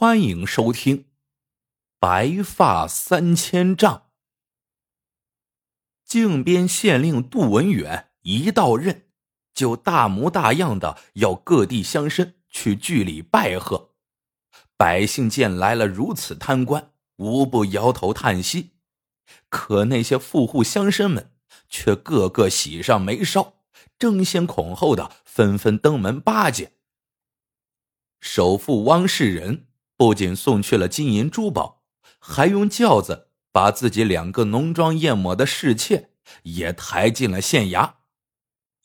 欢迎收听《白发三千丈》。靖边县令杜文远一到任，就大模大样的要各地乡绅去据理拜贺。百姓见来了如此贪官，无不摇头叹息。可那些富户乡绅们却个个喜上眉梢，争先恐后的纷纷登门巴结。首富汪世仁。不仅送去了金银珠宝，还用轿子把自己两个浓妆艳抹的侍妾也抬进了县衙。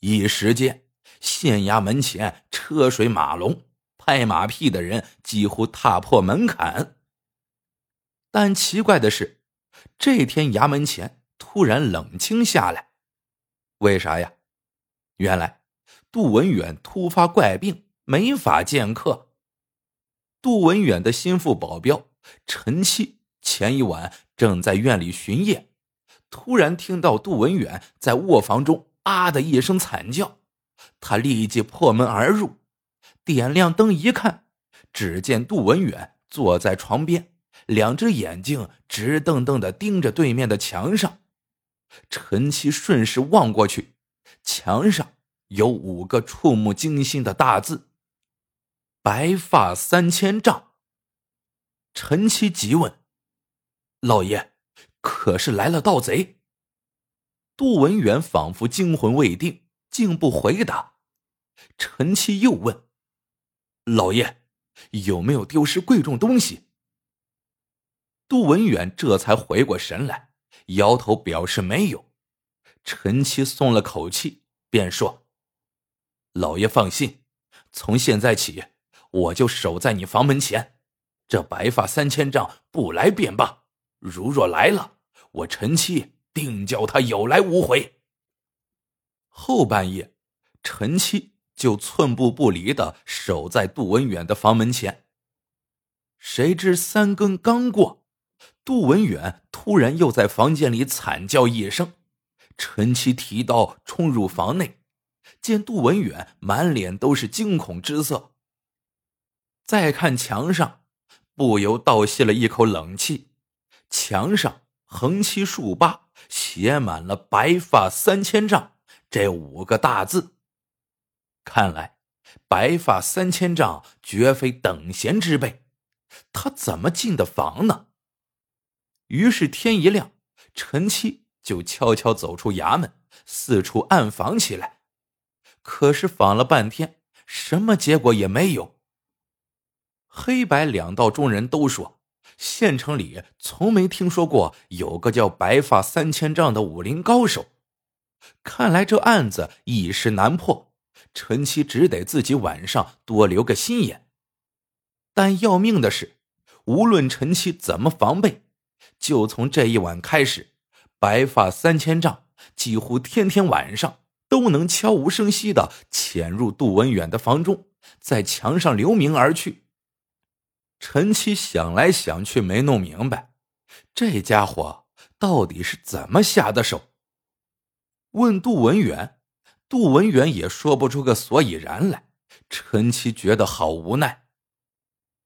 一时间，县衙门前车水马龙，拍马屁的人几乎踏破门槛。但奇怪的是，这天衙门前突然冷清下来。为啥呀？原来杜文远突发怪病，没法见客。杜文远的心腹保镖陈七前一晚正在院里巡夜，突然听到杜文远在卧房中啊的一声惨叫，他立即破门而入，点亮灯一看，只见杜文远坐在床边，两只眼睛直瞪瞪的盯着对面的墙上。陈七顺势望过去，墙上有五个触目惊心的大字。白发三千丈。陈七急问：“老爷，可是来了盗贼？”杜文远仿佛惊魂未定，竟不回答。陈七又问：“老爷，有没有丢失贵重东西？”杜文远这才回过神来，摇头表示没有。陈七松了口气，便说：“老爷放心，从现在起。”我就守在你房门前，这白发三千丈不来便罢。如若来了，我陈七定叫他有来无回。后半夜，陈七就寸步不离的守在杜文远的房门前。谁知三更刚过，杜文远突然又在房间里惨叫一声，陈七提刀冲入房内，见杜文远满脸都是惊恐之色。再看墙上，不由倒吸了一口冷气。墙上横七竖八写满了“白发三千丈”这五个大字。看来，白发三千丈绝非等闲之辈，他怎么进的房呢？于是天一亮，陈七就悄悄走出衙门，四处暗访起来。可是访了半天，什么结果也没有。黑白两道中人都说，县城里从没听说过有个叫白发三千丈的武林高手。看来这案子一时难破，陈七只得自己晚上多留个心眼。但要命的是，无论陈七怎么防备，就从这一晚开始，白发三千丈几乎天天晚上都能悄无声息的潜入杜文远的房中，在墙上留名而去。陈七想来想去没弄明白，这家伙到底是怎么下的手。问杜文远，杜文远也说不出个所以然来。陈七觉得好无奈。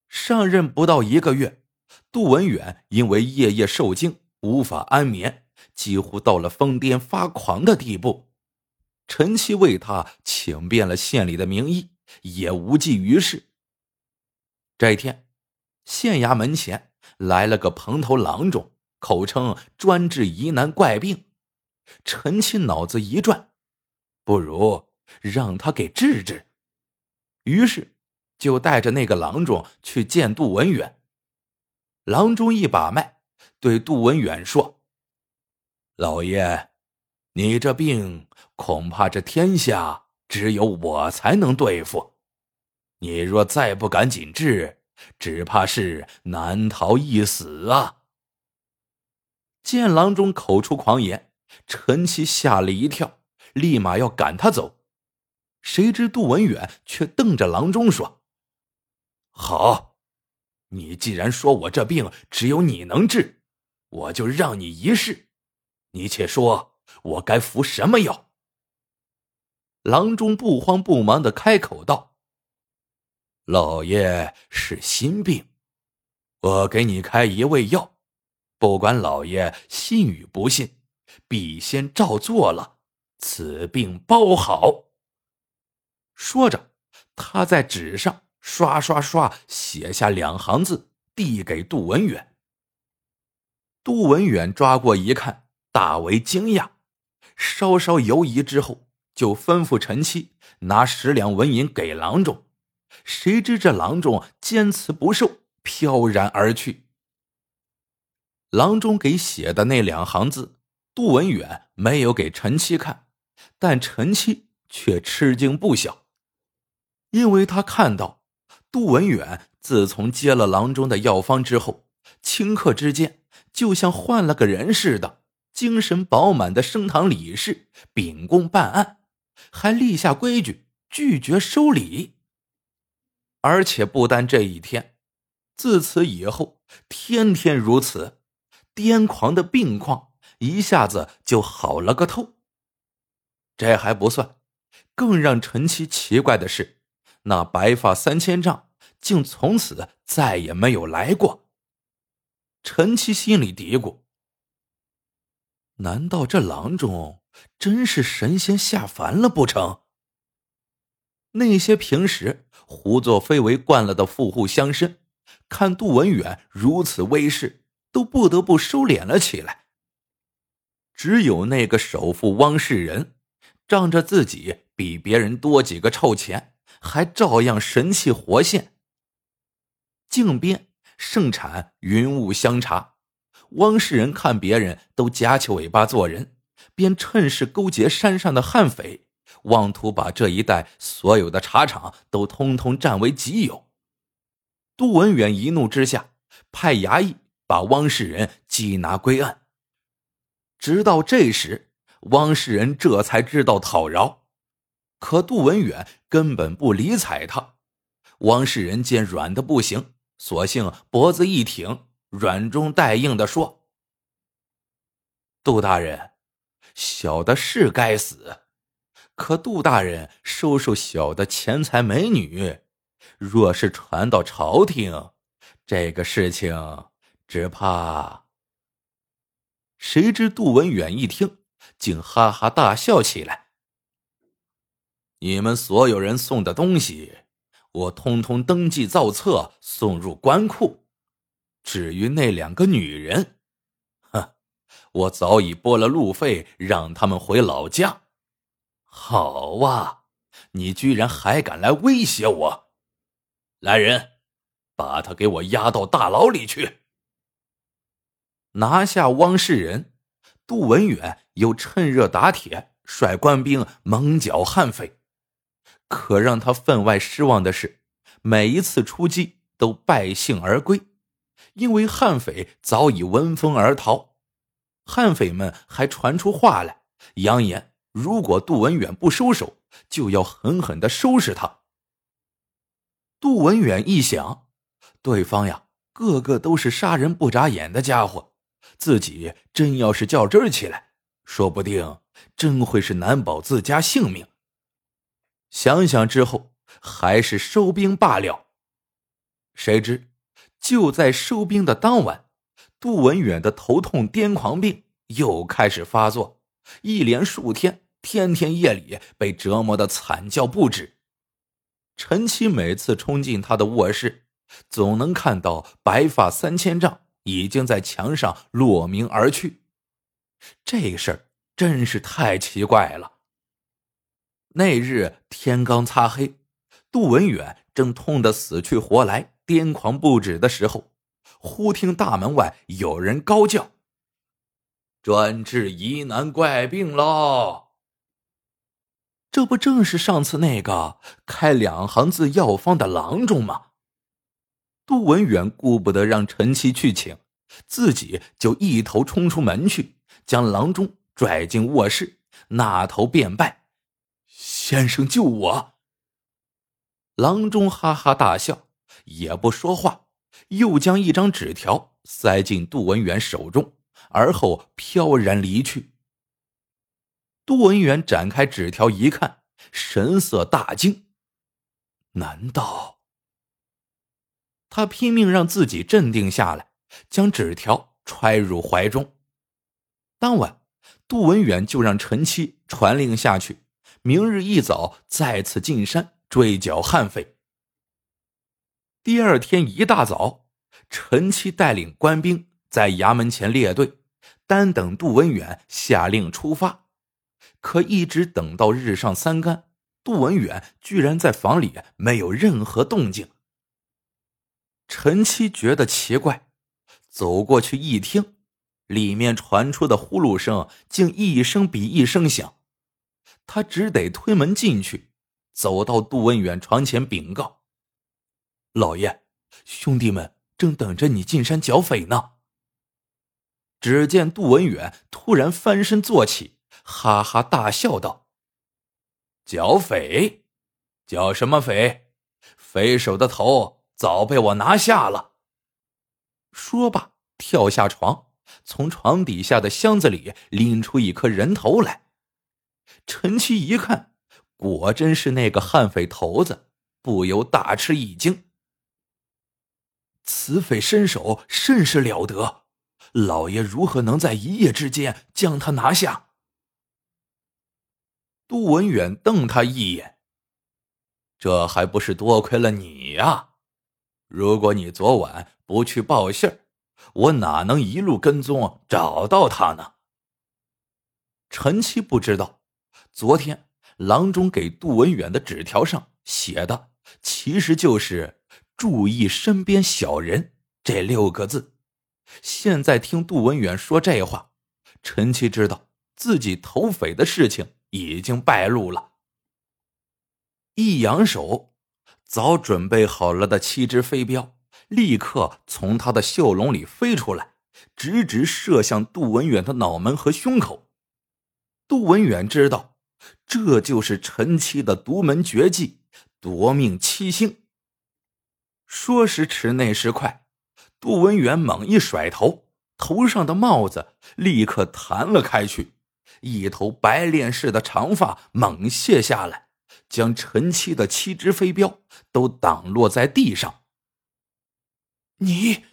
上任不到一个月，杜文远因为夜夜受惊，无法安眠，几乎到了疯癫发狂的地步。陈七为他请遍了县里的名医，也无济于事。这一天。县衙门前来了个蓬头郎中，口称专治疑难怪病。陈七脑子一转，不如让他给治治。于是就带着那个郎中去见杜文远。郎中一把脉，对杜文远说：“老爷，你这病恐怕这天下只有我才能对付。你若再不赶紧治。”只怕是难逃一死啊！见郎中口出狂言，陈七吓了一跳，立马要赶他走。谁知杜文远却瞪着郎中说：“好，你既然说我这病只有你能治，我就让你一试。你且说我该服什么药？”郎中不慌不忙的开口道。老爷是心病，我给你开一味药，不管老爷信与不信，必先照做了，此病包好。”说着，他在纸上刷刷刷写下两行字，递给杜文远。杜文远抓过一看，大为惊讶，稍稍犹疑之后，就吩咐陈七拿十两纹银给郎中。谁知这郎中坚持不受，飘然而去。郎中给写的那两行字，杜文远没有给陈七看，但陈七却吃惊不小，因为他看到杜文远自从接了郎中的药方之后，顷刻之间。就像换了个人似的，精神饱满的升堂理事，秉公办案，还立下规矩，拒绝收礼。而且不单这一天，自此以后，天天如此，癫狂的病况一下子就好了个透。这还不算，更让陈七奇怪的是，那白发三千丈竟从此再也没有来过。陈七心里嘀咕：“难道这郎中真是神仙下凡了不成？”那些平时胡作非为惯了的富户乡绅，看杜文远如此威势，都不得不收敛了起来。只有那个首富汪世仁，仗着自己比别人多几个臭钱，还照样神气活现。靖边。盛产云雾香茶，汪世仁看别人都夹起尾巴做人，便趁势勾结山上的悍匪，妄图把这一带所有的茶厂都通通占为己有。杜文远一怒之下，派衙役把汪世仁缉拿归案。直到这时，汪世仁这才知道讨饶，可杜文远根本不理睬他。汪世仁见软的不行。索性脖子一挺，软中带硬的说：“杜大人，小的是该死，可杜大人收受小的钱财美女，若是传到朝廷，这个事情只怕……”谁知杜文远一听，竟哈哈大笑起来：“你们所有人送的东西。”我通通登记造册，送入官库。至于那两个女人，哼，我早已拨了路费，让他们回老家。好啊，你居然还敢来威胁我！来人，把他给我押到大牢里去。拿下汪世仁，杜文远又趁热打铁，率官兵猛剿悍匪。可让他分外失望的是，每一次出击都败兴而归，因为悍匪早已闻风而逃。悍匪们还传出话来，扬言如果杜文远不收手，就要狠狠的收拾他。杜文远一想，对方呀，个个都是杀人不眨眼的家伙，自己真要是较真起来，说不定真会是难保自家性命。想想之后，还是收兵罢了。谁知，就在收兵的当晚，杜文远的头痛癫狂病又开始发作，一连数天，天天夜里被折磨的惨叫不止。陈七每次冲进他的卧室，总能看到白发三千丈已经在墙上落明而去。这事儿真是太奇怪了。那日天刚擦黑，杜文远正痛得死去活来、癫狂不止的时候，忽听大门外有人高叫：“专治疑难怪病喽！”这不正是上次那个开两行字药方的郎中吗？杜文远顾不得让陈七去请，自己就一头冲出门去，将郎中拽进卧室，那头便拜。先生救我！郎中哈哈大笑，也不说话，又将一张纸条塞进杜文远手中，而后飘然离去。杜文远展开纸条一看，神色大惊，难道？他拼命让自己镇定下来，将纸条揣入怀中。当晚，杜文远就让陈七传令下去，明日一早再次进山追剿悍匪。第二天一大早，陈七带领官兵在衙门前列队，单等杜文远下令出发。可一直等到日上三竿，杜文远居然在房里没有任何动静。陈七觉得奇怪，走过去一听，里面传出的呼噜声竟一声比一声响。他只得推门进去，走到杜文远床前禀告：“老爷，兄弟们正等着你进山剿匪呢。”只见杜文远突然翻身坐起，哈哈大笑道：“剿匪？剿什么匪？匪首的头！”早被我拿下了。说罢，跳下床，从床底下的箱子里拎出一颗人头来。陈七一看，果真是那个悍匪头子，不由大吃一惊。此匪身手甚是了得，老爷如何能在一夜之间将他拿下？杜文远瞪他一眼：“这还不是多亏了你呀！”如果你昨晚不去报信，我哪能一路跟踪找到他呢？陈七不知道，昨天郎中给杜文远的纸条上写的，其实就是“注意身边小人”这六个字。现在听杜文远说这话，陈七知道自己投匪的事情已经败露了。一扬手。早准备好了的七只飞镖立刻从他的袖笼里飞出来，直直射向杜文远的脑门和胸口。杜文远知道，这就是陈七的独门绝技——夺命七星。说时迟，那时快，杜文远猛一甩头，头上的帽子立刻弹了开去，一头白练似的长发猛卸下来。将陈七的七只飞镖都挡落在地上。你，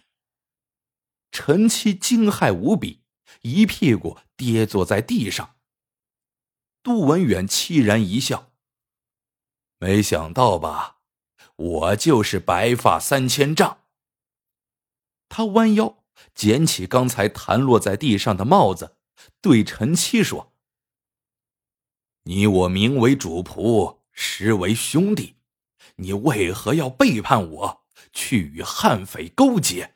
陈七惊骇无比，一屁股跌坐在地上。杜文远凄然一笑：“没想到吧？我就是白发三千丈。”他弯腰捡起刚才弹落在地上的帽子，对陈七说：“你我名为主仆。”实为兄弟，你为何要背叛我，去与悍匪勾结？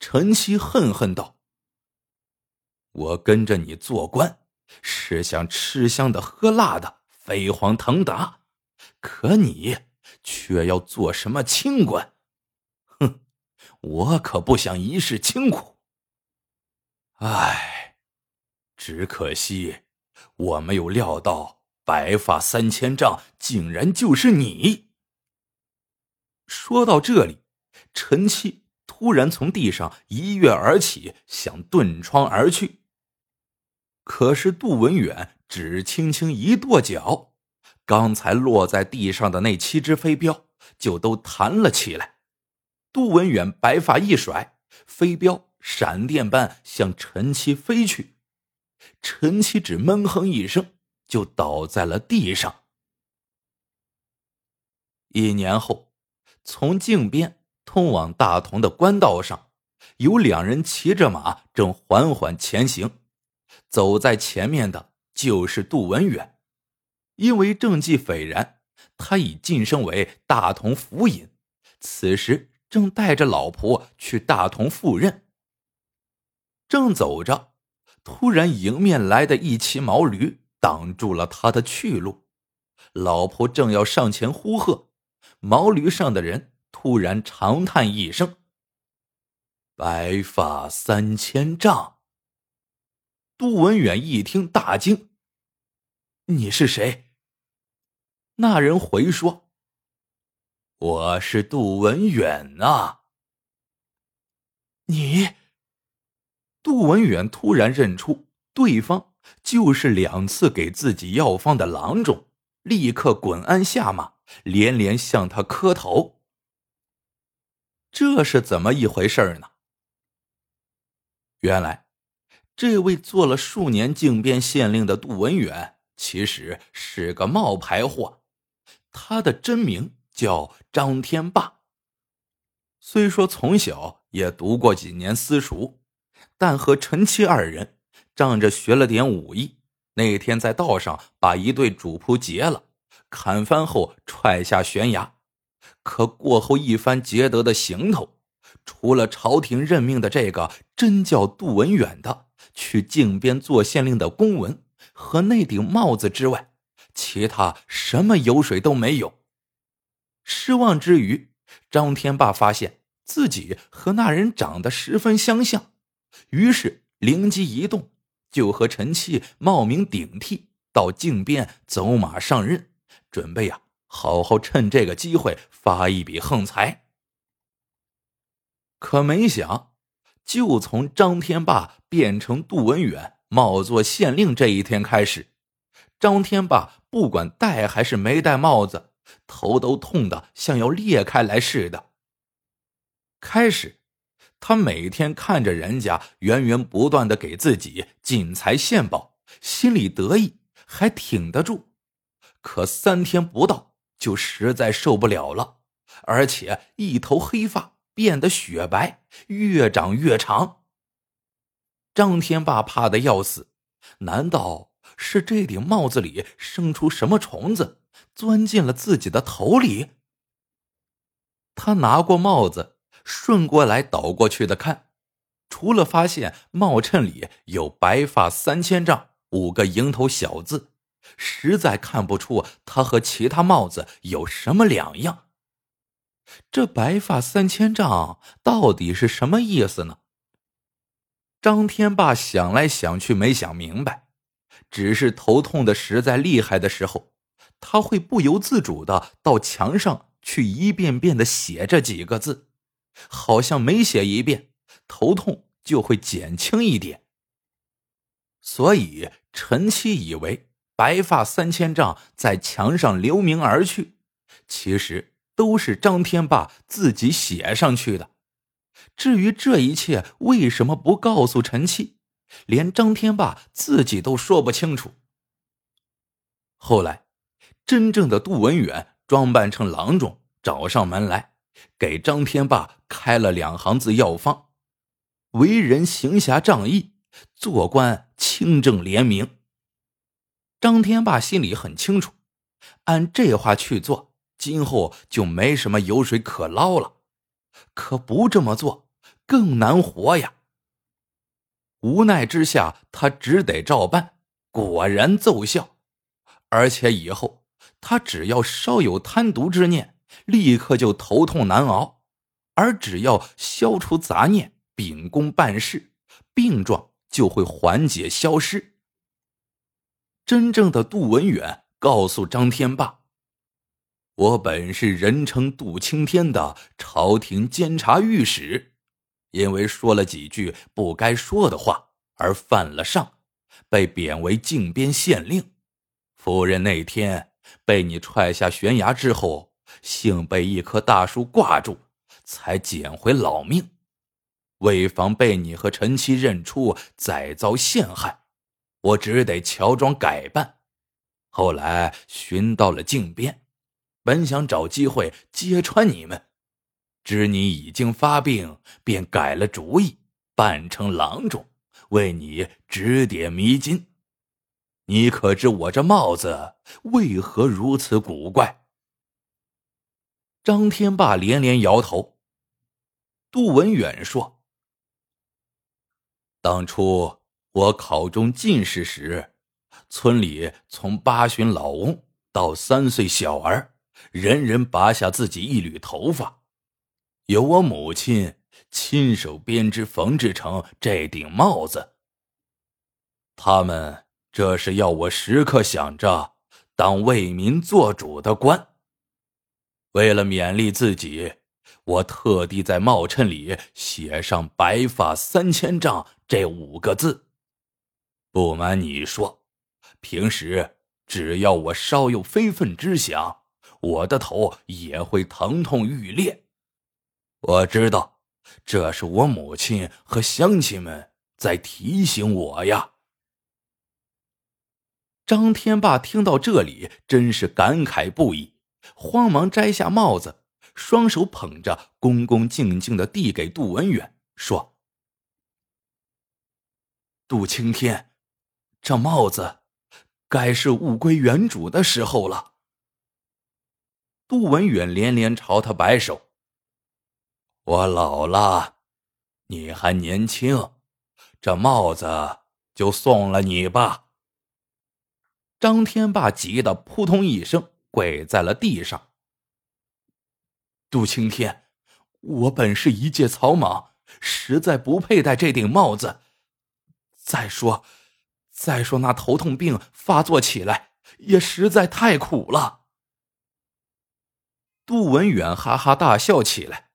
陈曦恨恨道：“我跟着你做官，是想吃香的喝辣的，飞黄腾达，可你却要做什么清官？我可不想一世清苦。唉，只可惜我没有料到。”白发三千丈，竟然就是你！说到这里，陈七突然从地上一跃而起，想遁窗而去。可是杜文远只轻轻一跺脚，刚才落在地上的那七只飞镖就都弹了起来。杜文远白发一甩，飞镖闪电般向陈七飞去。陈七只闷哼一声。就倒在了地上。一年后，从靖边通往大同的官道上，有两人骑着马，正缓缓前行。走在前面的就是杜文远，因为政绩斐然，他已晋升为大同府尹，此时正带着老婆去大同赴任。正走着，突然迎面来的一骑毛驴。挡住了他的去路，老婆正要上前呼喝，毛驴上的人突然长叹一声：“白发三千丈。”杜文远一听大惊：“你是谁？”那人回说：“我是杜文远呐。”你，杜文远突然认出对方。就是两次给自己药方的郎中，立刻滚鞍下马，连连向他磕头。这是怎么一回事呢？原来，这位做了数年靖边县令的杜文远，其实是个冒牌货。他的真名叫张天霸。虽说从小也读过几年私塾，但和陈七二人仗着学了点武艺，那天在道上把一对主仆劫了，砍翻后踹下悬崖。可过后一番劫得的行头。除了朝廷任命的这个真叫杜文远的去靖边做县令的公文和那顶帽子之外，其他什么油水都没有。失望之余，张天霸发现自己和那人长得十分相像，于是灵机一动，就和陈七冒名顶替到靖边走马上任，准备呀好好趁这个机会发一笔横财。可没想，就从张天霸变成杜文远冒做县令这一天开始，张天霸不管戴还是没戴帽子，头都痛的像要裂开来似的。开始，他每天看着人家源源不断的给自己进财献宝，心里得意，还挺得住。可三天不到，就实在受不了了，而且一头黑发。变得雪白，越长越长。张天霸怕的要死，难道是这顶帽子里生出什么虫子，钻进了自己的头里？他拿过帽子，顺过来倒过去的看，除了发现帽衬里有“白发三千丈”五个蝇头小字，实在看不出他和其他帽子有什么两样。这白发三千丈到底是什么意思呢？张天霸想来想去没想明白，只是头痛的实在厉害的时候，他会不由自主的到墙上去一遍遍的写这几个字，好像每写一遍，头痛就会减轻一点。所以陈七以为白发三千丈在墙上留名而去，其实。都是张天霸自己写上去的。至于这一切为什么不告诉陈七，连张天霸自己都说不清楚。后来，真正的杜文远装扮成郎中找上门来，给张天霸开了两行字药方：为人行侠仗义，做官清正廉明。张天霸心里很清楚，按这话去做。今后就没什么油水可捞了，可不这么做更难活呀。无奈之下，他只得照办，果然奏效。而且以后他只要稍有贪渎之念，立刻就头痛难熬；而只要消除杂念，秉公办事，病状就会缓解消失。真正的杜文远告诉张天霸。我本是人称杜青天的朝廷监察御史，因为说了几句不该说的话而犯了上，被贬为靖边县令。夫人那天被你踹下悬崖之后，幸被一棵大树挂住，才捡回老命。为防被你和陈七认出，再遭陷害，我只得乔装改扮。后来寻到了靖边。本想找机会揭穿你们，知你已经发病，便改了主意，扮成郎中，为你指点迷津。你可知我这帽子为何如此古怪？张天霸连连摇头。杜文远说：“当初我考中进士时，村里从八旬老翁到三岁小儿。”人人拔下自己一缕头发，由我母亲亲手编织缝制成这顶帽子。他们这是要我时刻想着当为民做主的官。为了勉励自己，我特地在帽衬里写上“白发三千丈”这五个字。不瞒你说，平时只要我稍有非分之想。我的头也会疼痛欲裂。我知道，这是我母亲和乡亲们在提醒我呀。张天霸听到这里，真是感慨不已，慌忙摘下帽子，双手捧着，恭恭敬敬的递给杜文远，说：“杜青天，这帽子该是物归原主的时候了。”杜文远连连朝他摆手。我老了，你还年轻，这帽子就送了你吧。张天霸急得扑通一声跪在了地上。杜青天，我本是一介草莽，实在不配戴这顶帽子。再说，再说那头痛病发作起来也实在太苦了。杜文远哈哈大笑起来。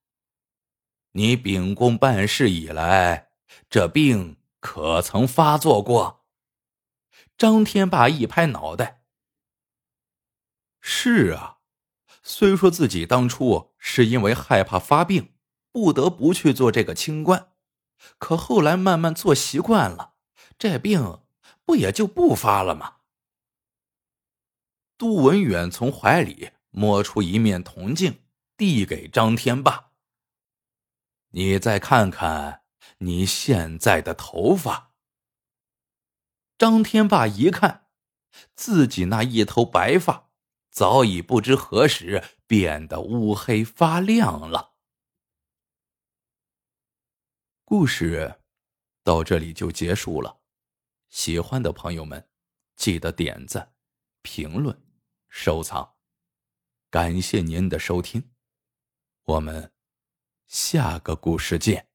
你秉公办事以来，这病可曾发作过？张天霸一拍脑袋：“是啊，虽说自己当初是因为害怕发病，不得不去做这个清官，可后来慢慢做习惯了，这病不也就不发了吗？”杜文远从怀里摸出一面铜镜，递给张天霸。你再看看你现在的头发。张天霸一看，自己那一头白发早已不知何时变得乌黑发亮了。故事到这里就结束了，喜欢的朋友们记得点赞、评论、收藏，感谢您的收听，我们。下个故事见。